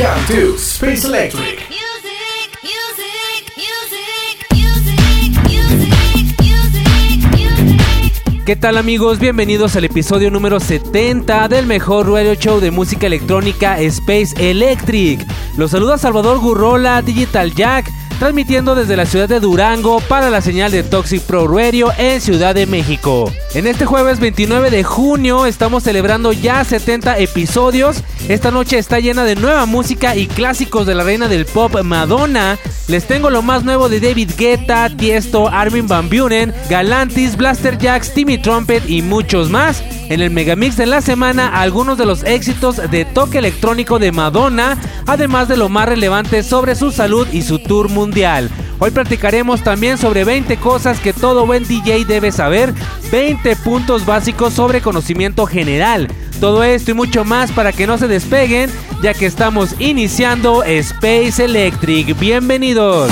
Welcome to Space Electric. Music, music, music, music, music, music, music. ¿Qué tal amigos? Bienvenidos al episodio número 70 del mejor radio show de música electrónica Space Electric. Los saluda Salvador Gurrola, Digital Jack, transmitiendo desde la ciudad de Durango para la señal de Toxic Pro Radio en Ciudad de México. En este jueves 29 de junio estamos celebrando ya 70 episodios. Esta noche está llena de nueva música y clásicos de la reina del pop Madonna. Les tengo lo más nuevo de David Guetta, Tiesto, Armin Van Buren, Galantis, Blaster Jacks, Timmy Trumpet y muchos más. En el Megamix de la semana, algunos de los éxitos de toque electrónico de Madonna, además de lo más relevante sobre su salud y su tour mundial. Hoy platicaremos también sobre 20 cosas que todo buen DJ debe saber, 20 puntos básicos sobre conocimiento general. Todo esto y mucho más para que no se despeguen, ya que estamos iniciando Space Electric. Bienvenidos.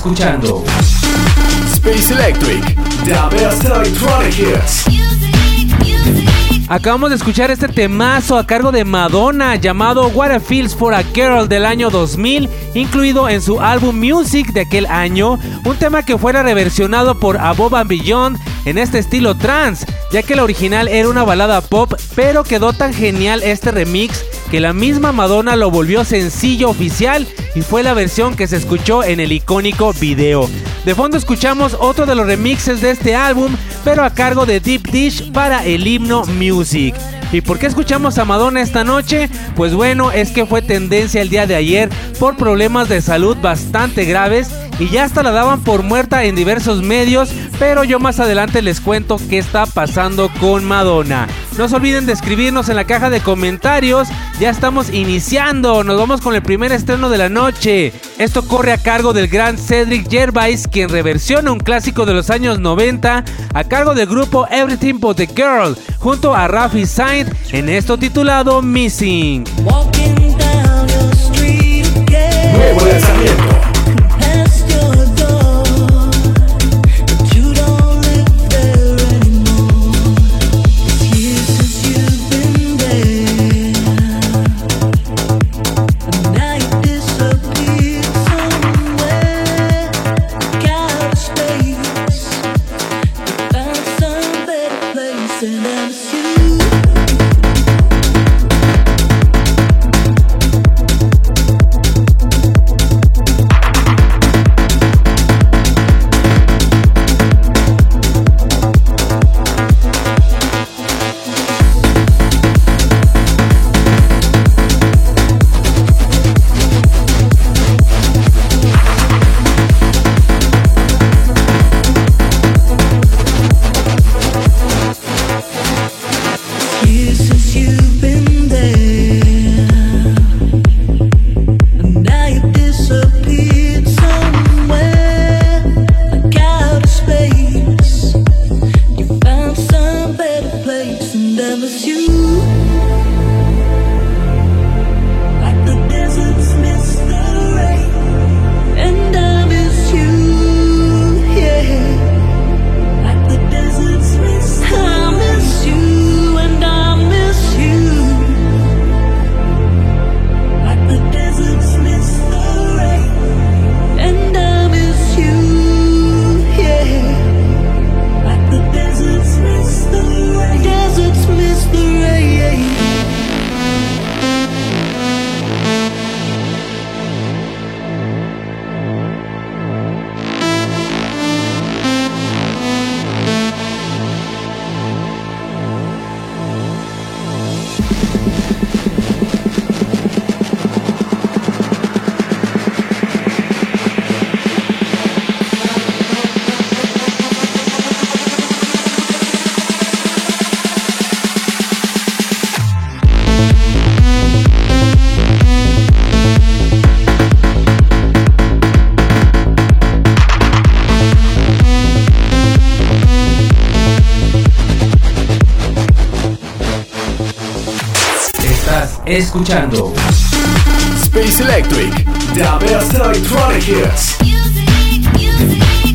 Escuchando Space Electric, The Best Electronic Hits. Acabamos de escuchar este temazo a cargo de Madonna llamado What a Feels for a Girl del año 2000, incluido en su álbum Music de aquel año, un tema que fuera reversionado por Above and Beyond en este estilo trance, ya que la original era una balada pop, pero quedó tan genial este remix que la misma Madonna lo volvió sencillo oficial y fue la versión que se escuchó en el icónico video. De fondo escuchamos otro de los remixes de este álbum, pero a cargo de Deep Dish para el himno Music. ¿Y por qué escuchamos a Madonna esta noche? Pues bueno, es que fue tendencia el día de ayer por problemas de salud bastante graves y ya hasta la daban por muerta en diversos medios, pero yo más adelante les cuento qué está pasando con Madonna. No se olviden de escribirnos en la caja de comentarios, ya estamos iniciando, nos vamos con el primer estreno de la noche. Esto corre a cargo del gran Cedric Gervais, quien reversiona un clásico de los años 90 a cargo del grupo Everything But the Girl, junto a Rafi Saint en esto titulado Missing. Walking down your street again, Nuevo lanzamiento. Escuchando Space Electric. The best electronic hits.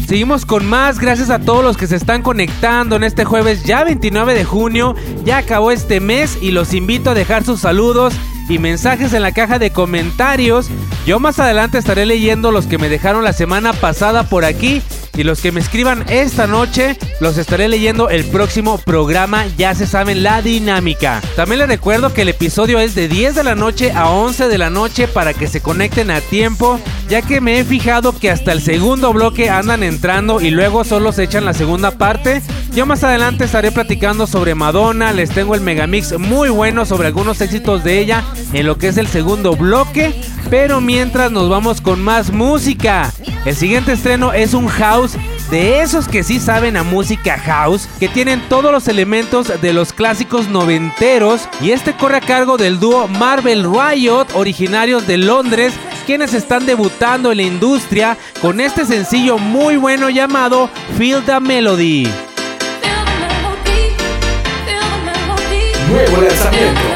Seguimos con más, gracias a todos los que se están conectando en este jueves ya 29 de junio. Ya acabó este mes y los invito a dejar sus saludos y mensajes en la caja de comentarios. Yo más adelante estaré leyendo los que me dejaron la semana pasada por aquí y los que me escriban esta noche los estaré leyendo el próximo programa. Ya se saben la dinámica. También les recuerdo que el episodio es de 10 de la noche a 11 de la noche para que se conecten a tiempo, ya que me he fijado que hasta el segundo bloque andan entrando y luego solo se echan la segunda parte. Yo más adelante estaré platicando sobre Madonna, les tengo el megamix muy bueno sobre algunos éxitos de ella en lo que es el segundo bloque, pero mientras nos vamos con más música. El siguiente estreno es un house de esos que sí saben a música house, que tienen todos los elementos de los clásicos noventeros y este corre a cargo del dúo Marvel Riot, originarios de Londres, quienes están debutando en la industria con este sencillo muy bueno llamado Feel the Melody. Nuevo lanzamiento.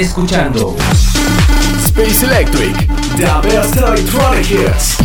Escuchando Space Electric, the best electronic hits.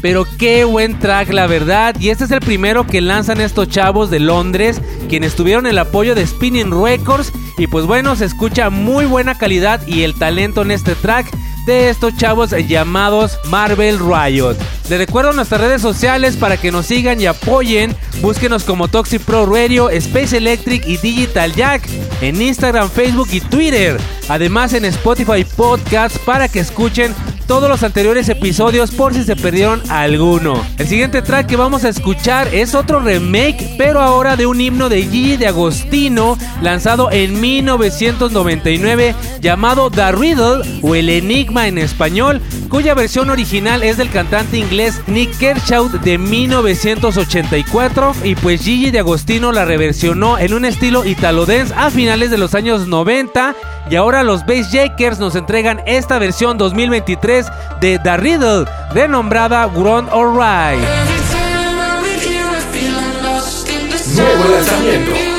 Pero qué buen track, la verdad. Y este es el primero que lanzan estos chavos de Londres, quienes tuvieron el apoyo de Spinning Records. Y pues bueno, se escucha muy buena calidad y el talento en este track de estos chavos llamados Marvel Riot. Les recuerdo nuestras redes sociales para que nos sigan y apoyen. Búsquenos como Toxic Pro Radio, Space Electric y Digital Jack en Instagram, Facebook y Twitter. Además en Spotify Podcasts para que escuchen todos los anteriores episodios por si se perdieron alguno. El siguiente track que vamos a escuchar es otro remake, pero ahora de un himno de Gigi de Agostino, lanzado en 1999, llamado The Riddle o El Enigma en español, cuya versión original es del cantante inglés Nick Kershaw de 1984 y pues Gigi de Agostino la reversionó en un estilo italo dance a finales de los años 90 y ahora los Bass Jakers nos entregan esta versión 2023 de The Riddle, renombrada Ground Alright. Nuevo lanzamiento.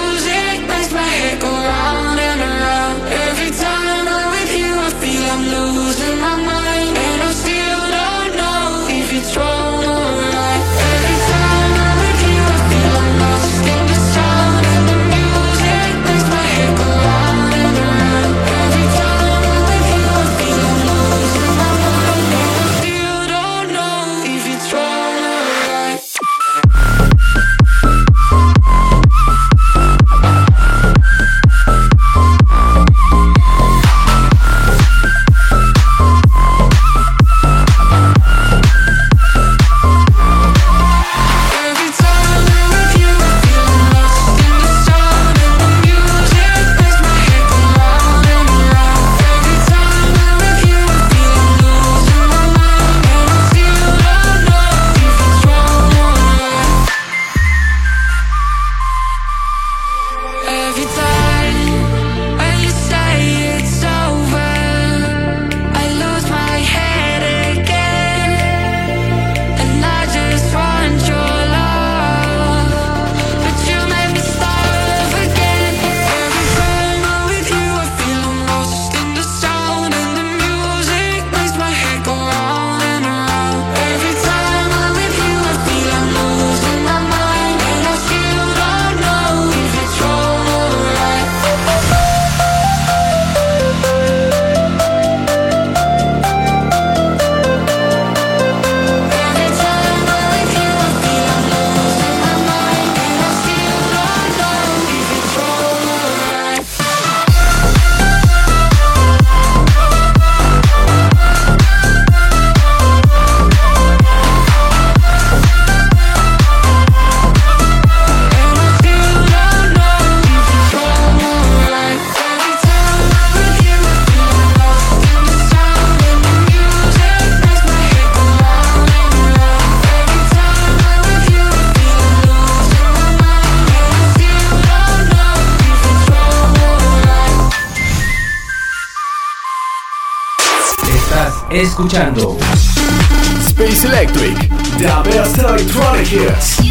Escuchando Space Electric, the best electronic hits.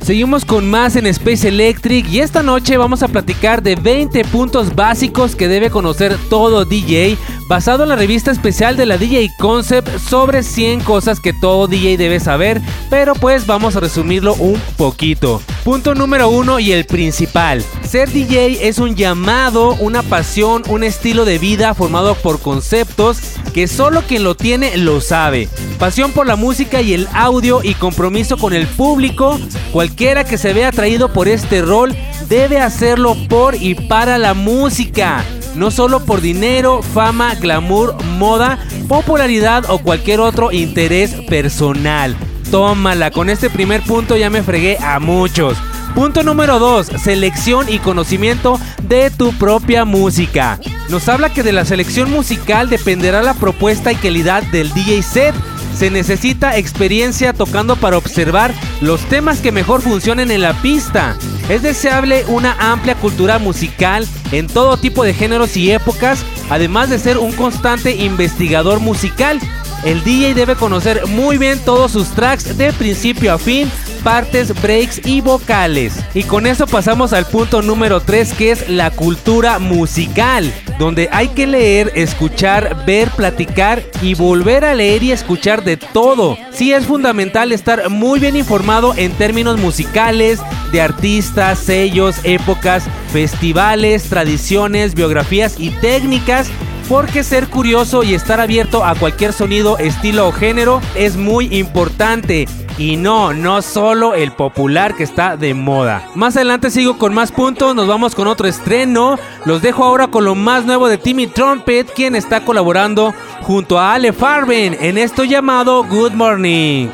Seguimos con más en Space Electric y esta noche vamos a platicar de 20 puntos básicos que debe conocer todo DJ, basado en la revista especial de la DJ Concept sobre 100 cosas que todo DJ debe saber, pero pues vamos a resumirlo un poquito. Punto número uno y el principal. Ser DJ es un llamado, una pasión, un estilo de vida formado por conceptos que solo quien lo tiene lo sabe. Pasión por la música y el audio y compromiso con el público. Cualquiera que se vea atraído por este rol debe hacerlo por y para la música. No solo por dinero, fama, glamour, moda, popularidad o cualquier otro interés personal. Tómala, con este primer punto ya me fregué a muchos. Punto número 2, selección y conocimiento de tu propia música. Nos habla que de la selección musical dependerá la propuesta y calidad del DJ set. Se necesita experiencia tocando para observar los temas que mejor funcionen en la pista. Es deseable una amplia cultura musical en todo tipo de géneros y épocas, además de ser un constante investigador musical. El DJ debe conocer muy bien todos sus tracks de principio a fin partes, breaks y vocales. Y con eso pasamos al punto número 3 que es la cultura musical, donde hay que leer, escuchar, ver, platicar y volver a leer y escuchar de todo. Sí es fundamental estar muy bien informado en términos musicales, de artistas, sellos, épocas, festivales, tradiciones, biografías y técnicas porque ser curioso y estar abierto a cualquier sonido, estilo o género es muy importante. Y no, no solo el popular que está de moda. Más adelante sigo con más puntos, nos vamos con otro estreno. Los dejo ahora con lo más nuevo de Timmy Trumpet, quien está colaborando junto a Ale Farben en esto llamado Good Morning.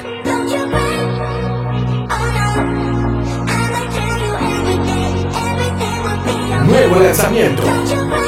Don't you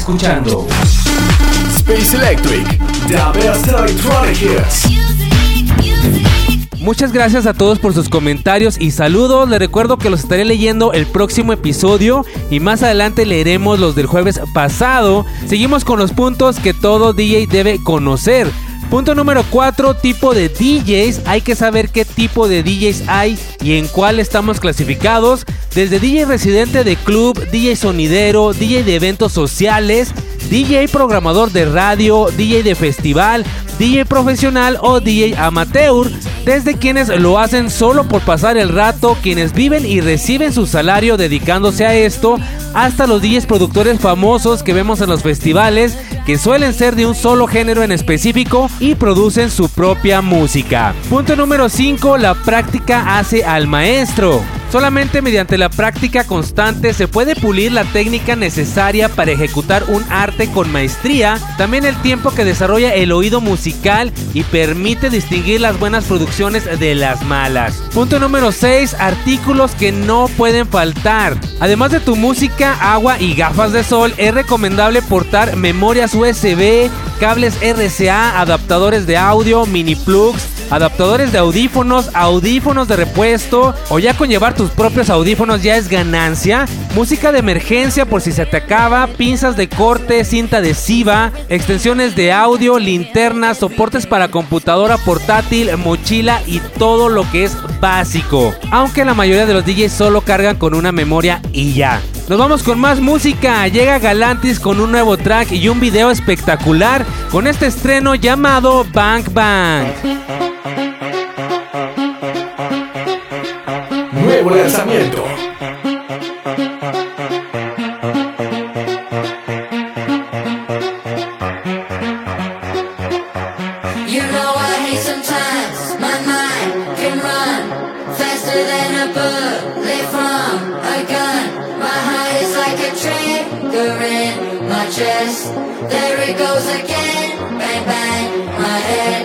escuchando Space Electric. The best electronic hits. Muchas gracias a todos por sus comentarios y saludos. Les recuerdo que los estaré leyendo el próximo episodio y más adelante leeremos los del jueves pasado. Seguimos con los puntos que todo DJ debe conocer. Punto número 4, tipo de DJs. Hay que saber qué tipo de DJs hay y en cuál estamos clasificados. Desde DJ residente de club, DJ sonidero, DJ de eventos sociales, DJ programador de radio, DJ de festival, DJ profesional o DJ amateur, desde quienes lo hacen solo por pasar el rato, quienes viven y reciben su salario dedicándose a esto, hasta los DJs productores famosos que vemos en los festivales, suelen ser de un solo género en específico y producen su propia música. Punto número 5, la práctica hace al maestro. Solamente mediante la práctica constante se puede pulir la técnica necesaria para ejecutar un arte con maestría, también el tiempo que desarrolla el oído musical y permite distinguir las buenas producciones de las malas. Punto número 6, artículos que no pueden faltar. Además de tu música, agua y gafas de sol, es recomendable portar memorias USB, cables RCA, adaptadores de audio, mini plugs, adaptadores de audífonos, audífonos de repuesto o ya con llevar tus propios audífonos ya es ganancia, música de emergencia por si se te acaba, pinzas de corte, cinta adhesiva, extensiones de audio, linternas, soportes para computadora portátil, mochila y todo lo que es básico. Aunque la mayoría de los DJs solo cargan con una memoria y ya. Nos vamos con más música. Llega Galantis con un nuevo track y un video espectacular con este estreno llamado Bang Bang. My chest. There it goes again. Bang bang, my head,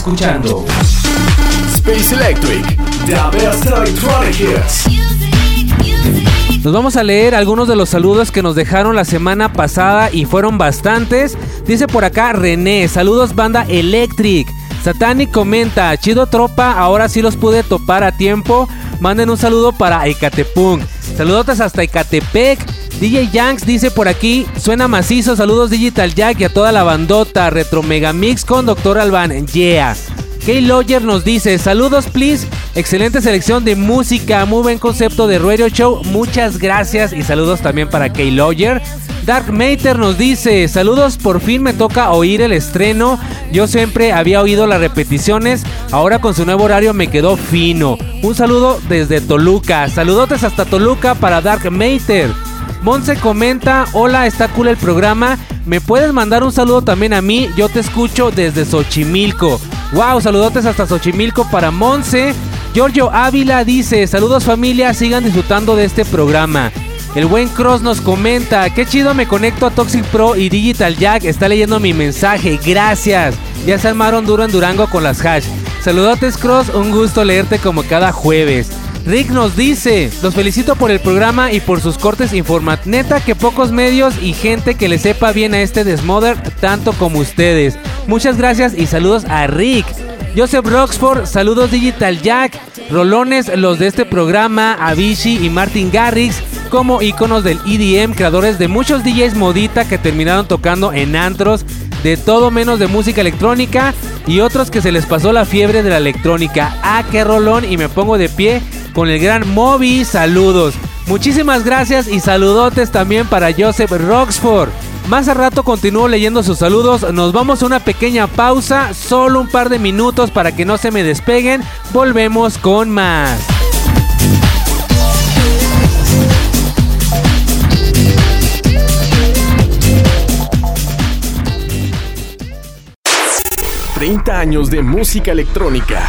escuchando Space Electric. The best electronic hits. Nos vamos a leer algunos de los saludos que nos dejaron la semana pasada y fueron bastantes. Dice por acá René, saludos banda Electric. Satanic comenta, chido tropa, ahora sí los pude topar a tiempo. Manden un saludo para Ecatepunk. Saludotes hasta Ecatepec. DJ Yanks dice por aquí, suena macizo, saludos Digital Jack y a toda la bandota, Retro Mega Mix con Dr. Alban, yeah. Kay Lawyer nos dice, saludos please, excelente selección de música, muy buen concepto de radio show, muchas gracias y saludos también para Kay Lawyer. Dark Mater nos dice, saludos, por fin me toca oír el estreno, yo siempre había oído las repeticiones, ahora con su nuevo horario me quedó fino. Un saludo desde Toluca, saludotes hasta Toluca para Dark Mater. Monse comenta, hola, está cool el programa. ¿Me puedes mandar un saludo también a mí? Yo te escucho desde Xochimilco. Wow, saludotes hasta Xochimilco para Monse. Giorgio Ávila dice, saludos familia, sigan disfrutando de este programa. El buen Cross nos comenta, qué chido me conecto a Toxic Pro y Digital Jack, está leyendo mi mensaje, gracias. Ya se armaron duro en Durango con las hash. Saludotes Cross, un gusto leerte como cada jueves. Rick nos dice, los felicito por el programa y por sus cortes informat. Neta que pocos medios y gente que le sepa bien a este Desmother tanto como ustedes. Muchas gracias y saludos a Rick. Joseph Roxford, saludos Digital Jack, Rolones, los de este programa, Avicii y Martin Garrix, como iconos del EDM, creadores de muchos DJs modita que terminaron tocando en antros de todo menos de música electrónica y otros que se les pasó la fiebre de la electrónica. Ah, qué rolón y me pongo de pie con el gran Moby, saludos. Muchísimas gracias y saludotes también para Joseph Roxford. Más a rato continúo leyendo sus saludos. Nos vamos a una pequeña pausa, solo un par de minutos para que no se me despeguen. Volvemos con más. 30 años de música electrónica.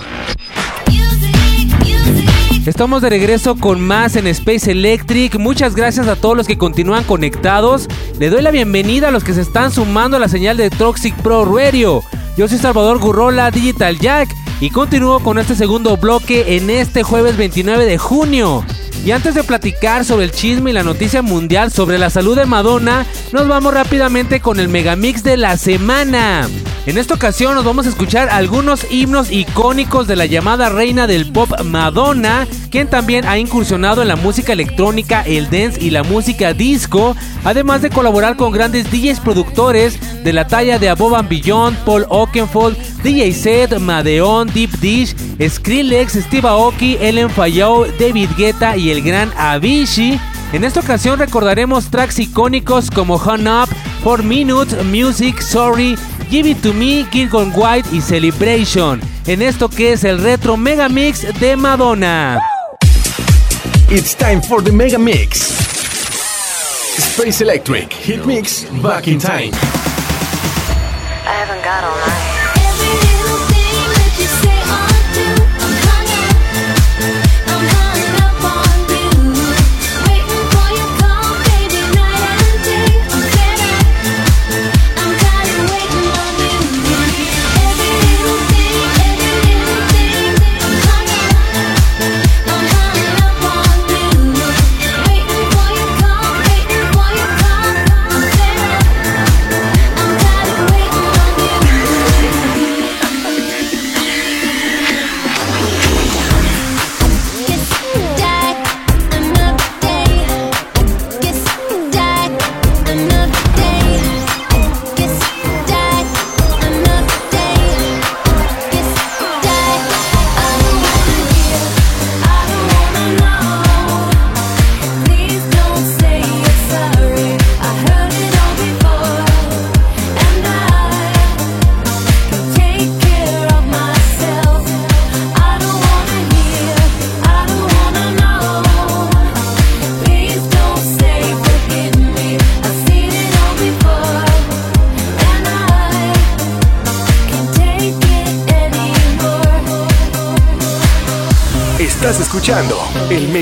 Estamos de regreso con más en Space Electric. Muchas gracias a todos los que continúan conectados. Le doy la bienvenida a los que se están sumando a la señal de Toxic Pro Radio. Yo soy Salvador Gurrola, Digital Jack, y continúo con este segundo bloque en este jueves 29 de junio. Y antes de platicar sobre el chisme y la noticia mundial sobre la salud de Madonna, nos vamos rápidamente con el megamix de la semana. En esta ocasión nos vamos a escuchar algunos himnos icónicos de la llamada reina del pop Madonna, quien también ha incursionado en la música electrónica, el dance y la música disco, además de colaborar con grandes DJs productores de la talla de Above and Beyond, Paul Oakenfold, DJ Set, Madeon, Deep Dish, Skrillex, Steve Aoki, Ellen Fayou, David Guetta y el gran Avicii. En esta ocasión recordaremos tracks icónicos como Hung Up, 4 Minutes, Music, Sorry, Give It To Me, Gilgon White y Celebration. En esto que es el retro mega mix de Madonna. It's time for the Mega Mix. Space Electric Hit Mix Back in Time. I haven't got all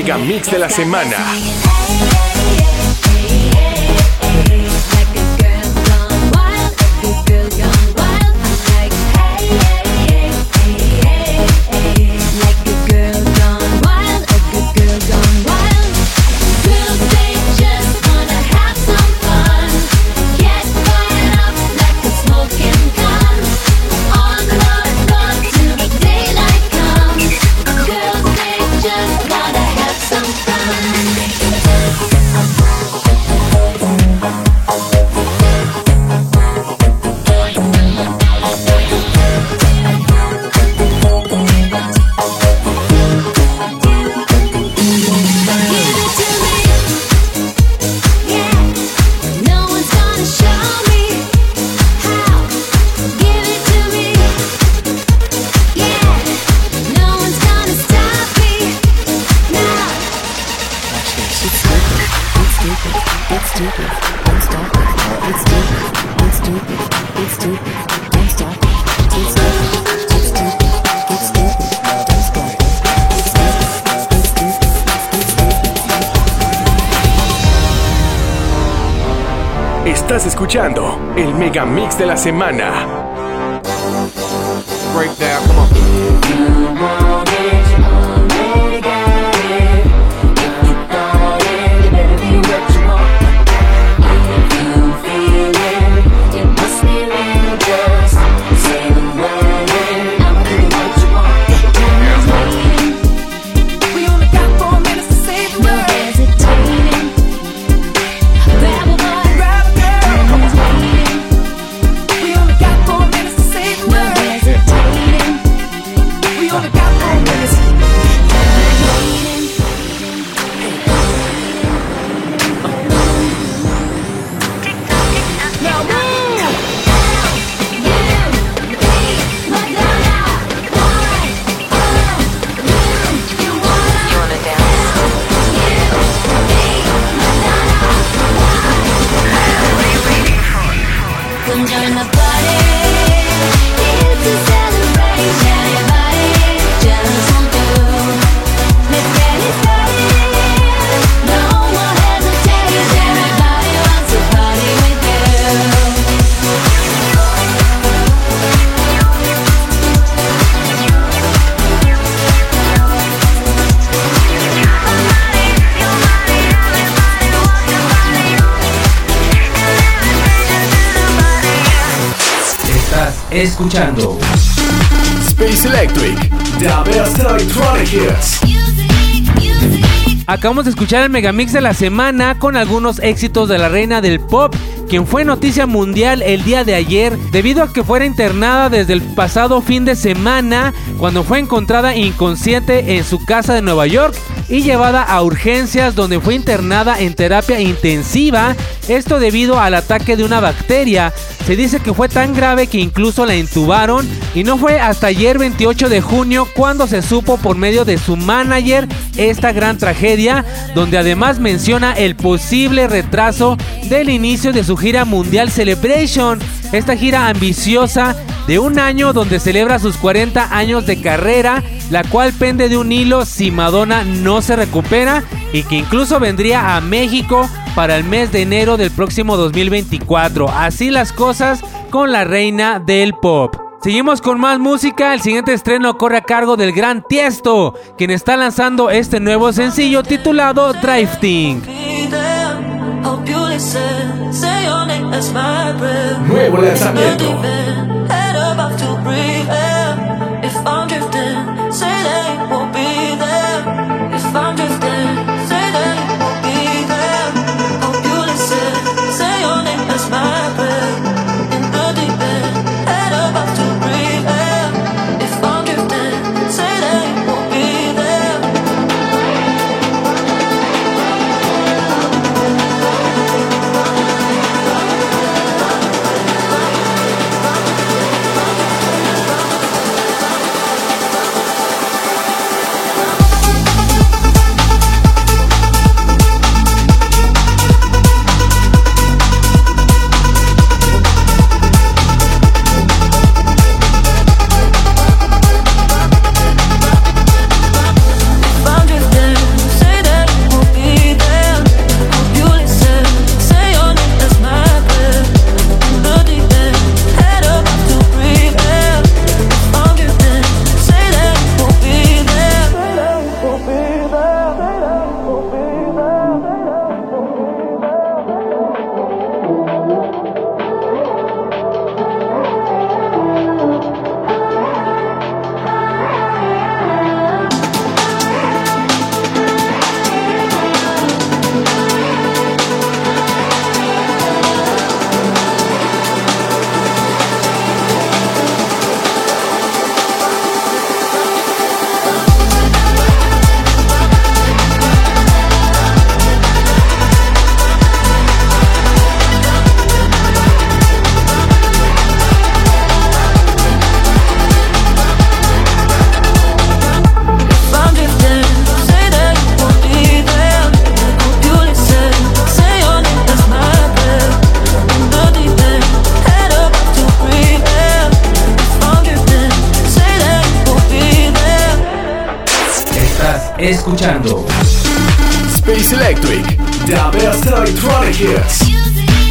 Mega Mix de la semana. Semana. Escuchando Space Electric. The best electronic hits. Acabamos de escuchar el megamix de la semana con algunos éxitos de la reina del pop, quien fue noticia mundial el día de ayer debido a que fuera internada desde el pasado fin de semana cuando fue encontrada inconsciente en su casa de Nueva York y llevada a urgencias donde fue internada en terapia intensiva, esto debido al ataque de una bacteria. Se dice que fue tan grave que incluso la intubaron y no fue hasta ayer 28 de junio cuando se supo por medio de su manager esta gran tragedia, donde además menciona el posible retraso del inicio de su gira mundial Celebration, esta gira ambiciosa de un año donde celebra sus 40 años de carrera, la cual pende de un hilo si Madonna no se recupera y que incluso vendría a México para el mes de enero del próximo 2024. Así las cosas con la reina del pop. Seguimos con más música. El siguiente estreno corre a cargo del gran Tiesto, quien está lanzando este nuevo sencillo titulado Drifting. Be there,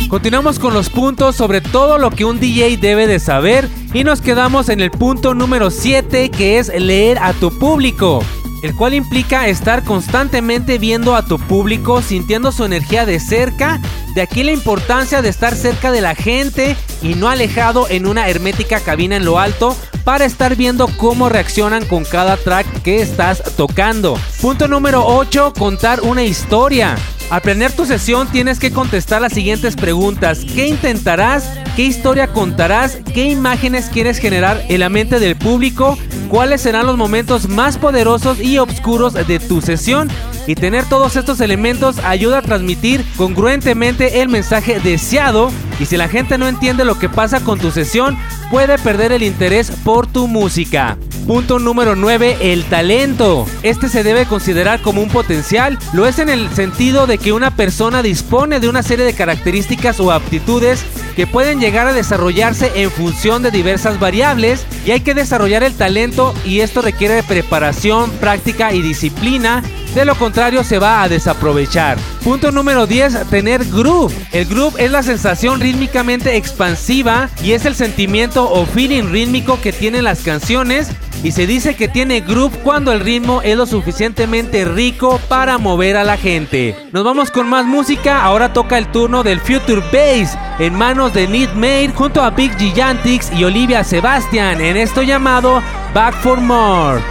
Continuamos con los puntos sobre todo lo que un DJ debe de saber y nos quedamos en el punto número 7 que es leer a tu público, el cual implica estar constantemente viendo a tu público, sintiendo su energía de cerca, de aquí la importancia de estar cerca de la gente y no alejado en una hermética cabina en lo alto para estar viendo cómo reaccionan con cada track que estás tocando. Punto número 8, contar una historia. Al planear tu sesión tienes que contestar las siguientes preguntas. ¿Qué intentarás? ¿Qué historia contarás? ¿Qué imágenes quieres generar en la mente del público? ¿Cuáles serán los momentos más poderosos y oscuros de tu sesión? Y tener todos estos elementos ayuda a transmitir congruentemente el mensaje deseado. Y si la gente no entiende lo que pasa con tu sesión, puede perder el interés por tu música. Punto número 9, el talento. Este se debe considerar como un potencial. Lo es en el sentido de que una persona dispone de una serie de características o aptitudes que pueden llegar a desarrollarse en función de diversas variables y hay que desarrollar el talento y esto requiere preparación, práctica y disciplina. De lo contrario se va a desaprovechar. Punto número 10, tener groove. El groove es la sensación rítmicamente expansiva y es el sentimiento o feeling rítmico que tienen las canciones y se dice que tiene groove cuando el ritmo es lo suficientemente rico para mover a la gente. Nos vamos con más música, ahora toca el turno del Future Bass en manos de Need Made junto a Big Gigantics y Olivia Sebastian en esto llamado Back for More.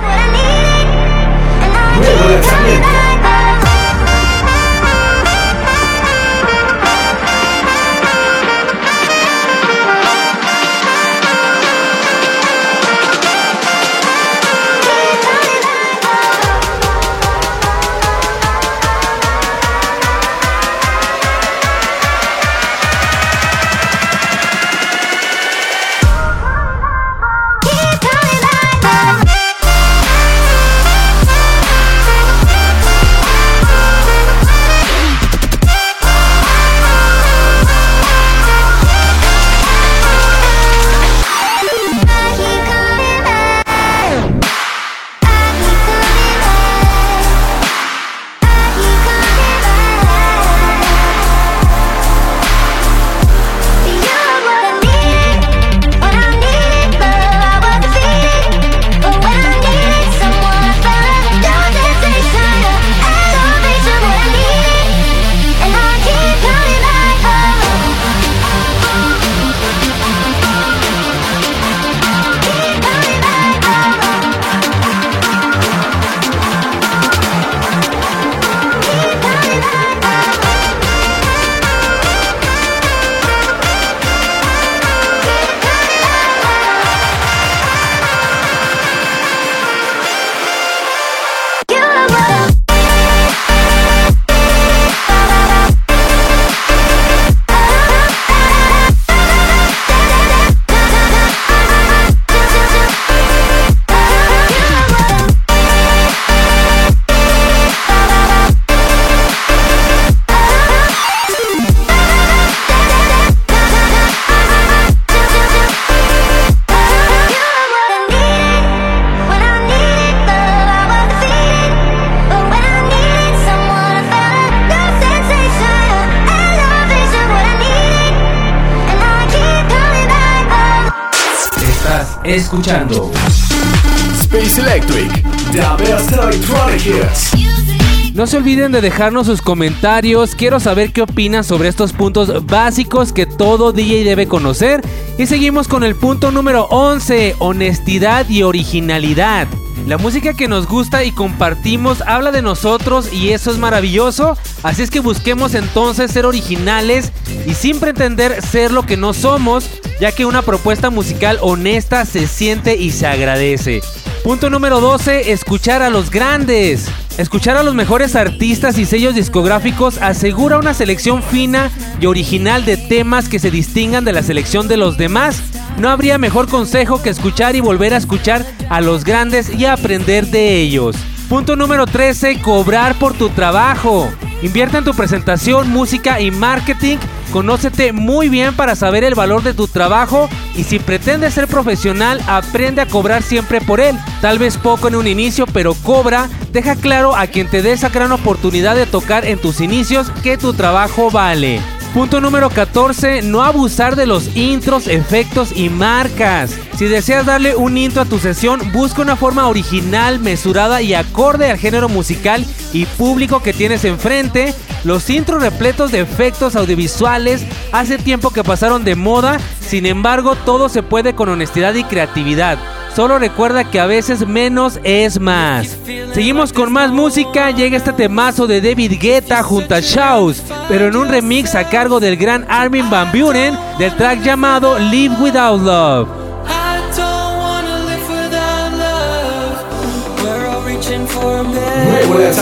Olviden de dejarnos sus comentarios. Quiero saber qué opinan sobre estos puntos básicos que todo DJ debe conocer. Y seguimos con el punto número 11, honestidad y originalidad. La música que nos gusta y compartimos habla de nosotros y eso es maravilloso. Así es que busquemos entonces ser originales y sin pretender ser lo que no somos, ya que una propuesta musical honesta se siente y se agradece. Punto número 12, escuchar a los grandes. Escuchar a los mejores artistas y sellos discográficos asegura una selección fina y original de temas que se distingan de la selección de los demás. No habría mejor consejo que escuchar y volver a escuchar a los grandes y aprender de ellos. Punto número 13, cobrar por tu trabajo. Invierte en tu presentación, música y marketing. Conócete muy bien para saber el valor de tu trabajo y si pretendes ser profesional, aprende a cobrar siempre por él. Tal vez poco en un inicio, pero cobra. Deja claro a quien te dé esa gran oportunidad de tocar en tus inicios que tu trabajo vale. Punto número 14, no abusar de los intros, efectos y marcas. Si deseas darle un intro a tu sesión, busca una forma original, mesurada y acorde al género musical y público que tienes enfrente. Los intros repletos de efectos audiovisuales hace tiempo que pasaron de moda, sin embargo todo se puede con honestidad y creatividad. Solo recuerda que a veces menos es más. Seguimos con más música. Llega este temazo de David Guetta junto a Shaws, pero en un remix a cargo del gran Armin Van Buren del track llamado Live Without Love.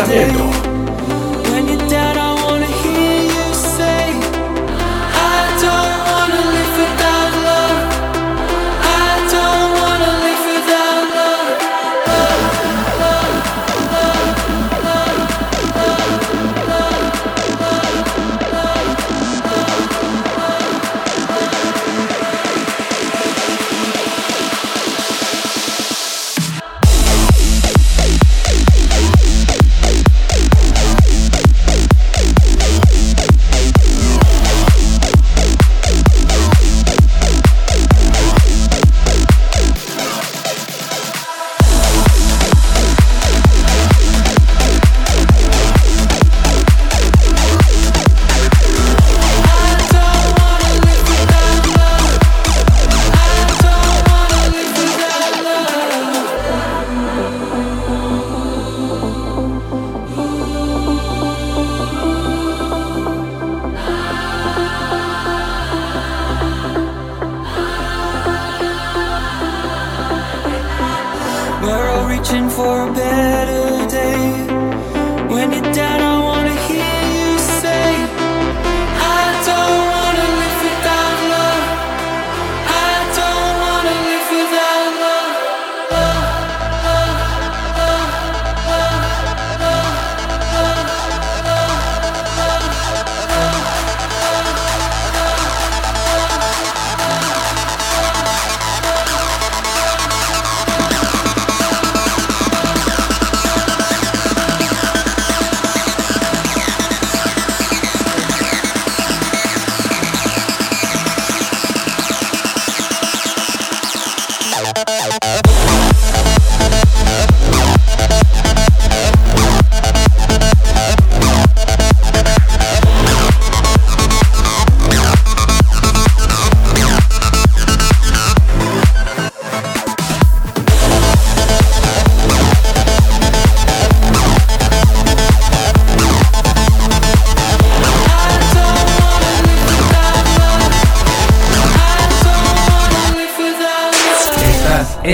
I don't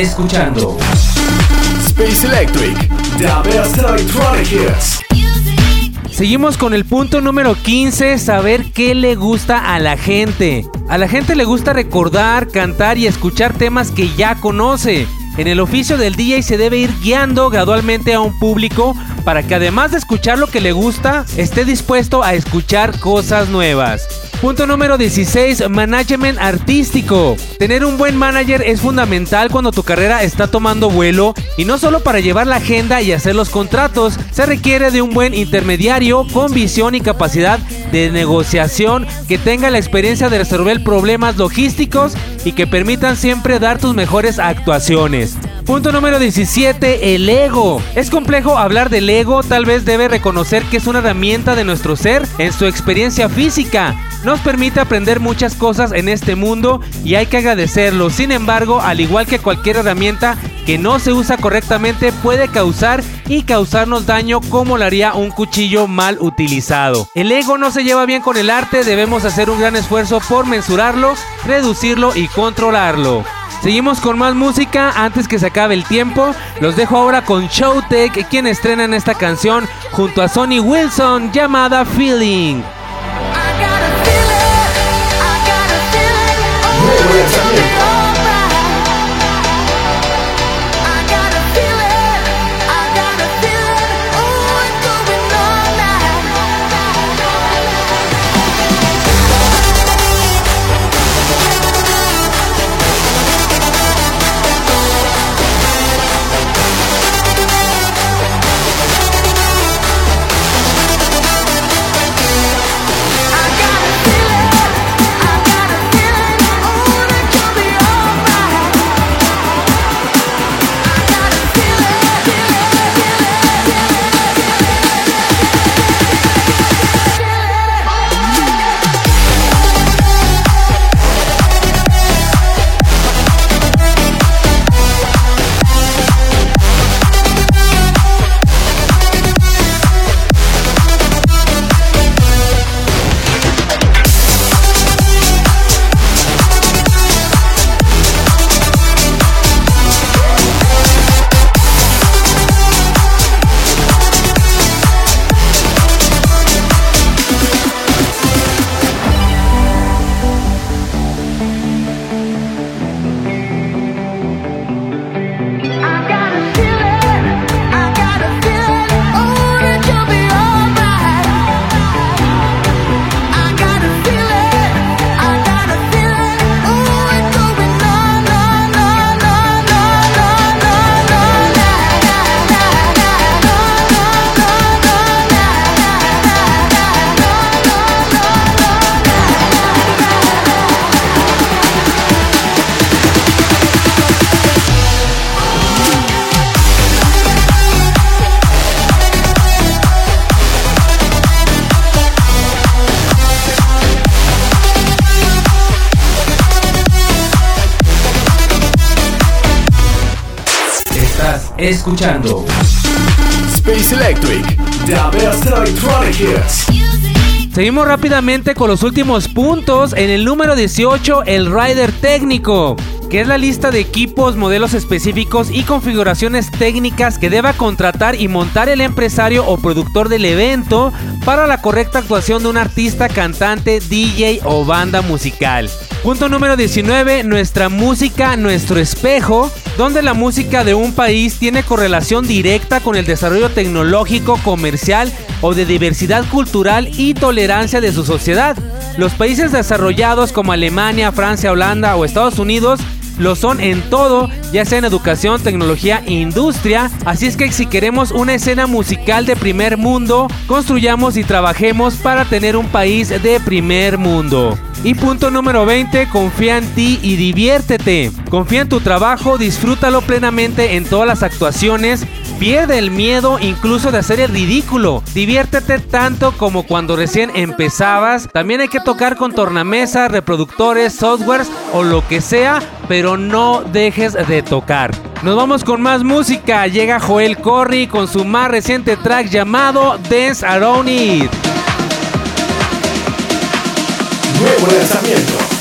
escuchando Space Electric. The best electronic hits. Seguimos con el punto número 15, saber qué le gusta a la gente. A la gente le gusta recordar, cantar y escuchar temas que ya conoce. En el oficio del DJ se debe ir guiando gradualmente a un público para que además de escuchar lo que le gusta, esté dispuesto a escuchar cosas nuevas. Punto número 16, management artístico. Tener un buen manager es fundamental cuando tu carrera está tomando vuelo y no solo para llevar la agenda y hacer los contratos, se requiere de un buen intermediario con visión y capacidad de negociación que tenga la experiencia de resolver problemas logísticos y que permitan siempre dar tus mejores actuaciones. Punto número 17, el ego. Es complejo hablar del ego, tal vez debe reconocer que es una herramienta de nuestro ser en su experiencia física. Nos permite aprender muchas cosas en este mundo y hay que agradecerlo. Sin embargo, al igual que cualquier herramienta que no se usa correctamente puede causar y causarnos daño como lo haría un cuchillo mal utilizado. El ego no se lleva bien con el arte, debemos hacer un gran esfuerzo por mensurarlo, reducirlo y controlarlo. Seguimos con más música antes que se acabe el tiempo. Los dejo ahora con Showtech, quien estrenan esta canción junto a Sonny Wilson llamada Feeling. Escuchando Space Electric. The best electronic hits. Seguimos rápidamente con los últimos puntos. En el número 18, el rider técnico, que es la lista de equipos, modelos específicos y configuraciones técnicas que deba contratar y montar el empresario o productor del evento para la correcta actuación de un artista, cantante, DJ o banda musical. Punto número 19, nuestra música, nuestro espejo, donde la música de un país tiene correlación directa con el desarrollo tecnológico, comercial o de diversidad cultural y tolerancia de su sociedad. Los países desarrollados como Alemania, Francia, Holanda o Estados Unidos lo son en todo, ya sea en educación, tecnología e industria. Así es que si queremos una escena musical de primer mundo, construyamos y trabajemos para tener un país de primer mundo. Y punto número 20, confía en ti y diviértete. Confía en tu trabajo, disfrútalo plenamente en todas las actuaciones. Pierde el miedo incluso de hacer el ridículo. Diviértete tanto como cuando recién empezabas. También hay que tocar con tornamesas, reproductores, softwares o lo que sea, pero no dejes de tocar. Nos vamos con más música. Llega Joel Corry con su más reciente track llamado Dance Around It. Nuevo lanzamiento.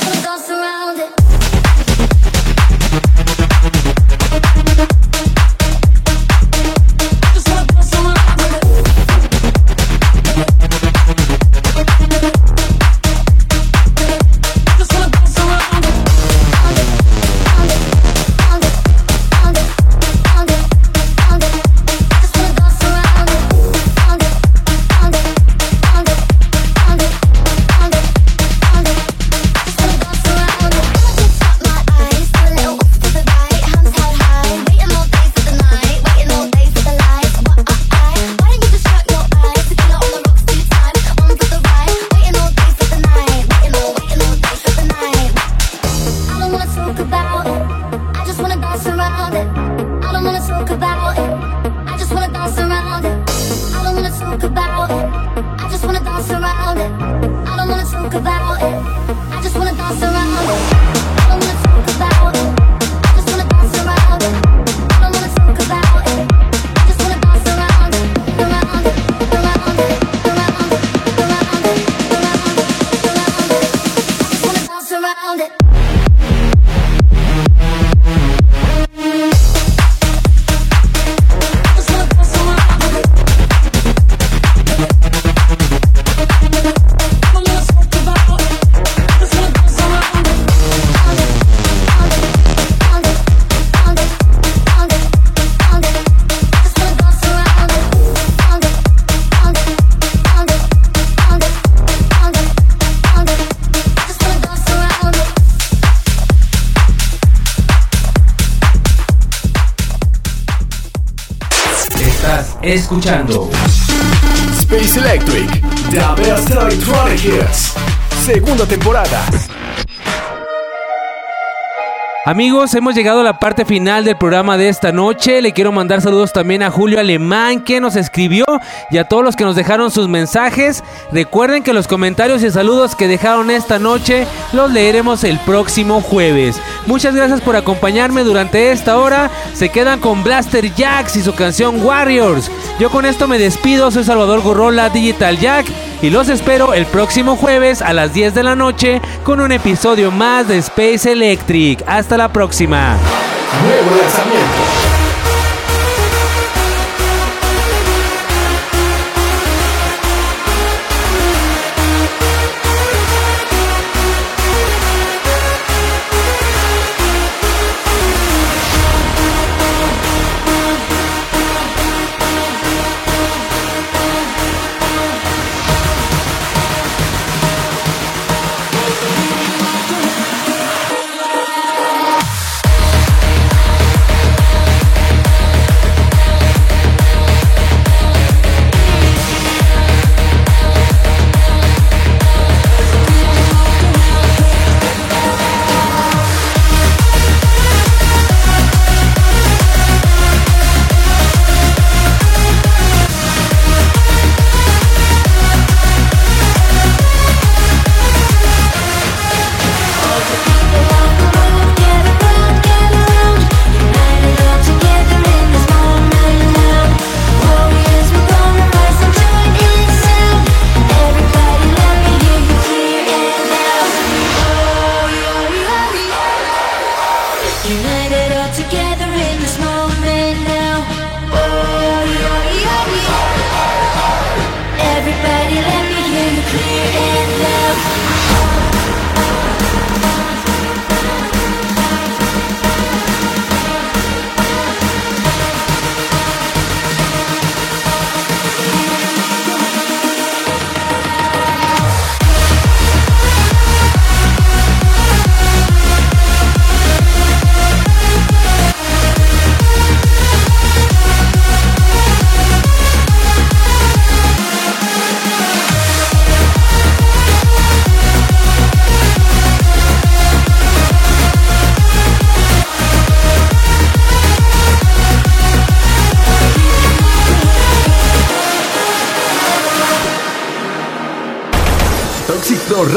Escuchando Space Electric, The Best Electronic Hits. segunda temporada. Amigos, hemos llegado a la parte final del programa de esta noche. Le quiero mandar saludos también a Julio Alemán que nos escribió y a todos los que nos dejaron sus mensajes. Recuerden que los comentarios y saludos que dejaron esta noche los leeremos el próximo jueves. Muchas gracias por acompañarme durante esta hora. Se quedan con Blaster Jacks y su canción Warriors. Yo con esto me despido. Soy Salvador Gorrola Digital Jack y los espero el próximo jueves a las 10 de la noche con un episodio más de Space Electric. Hasta la próxima.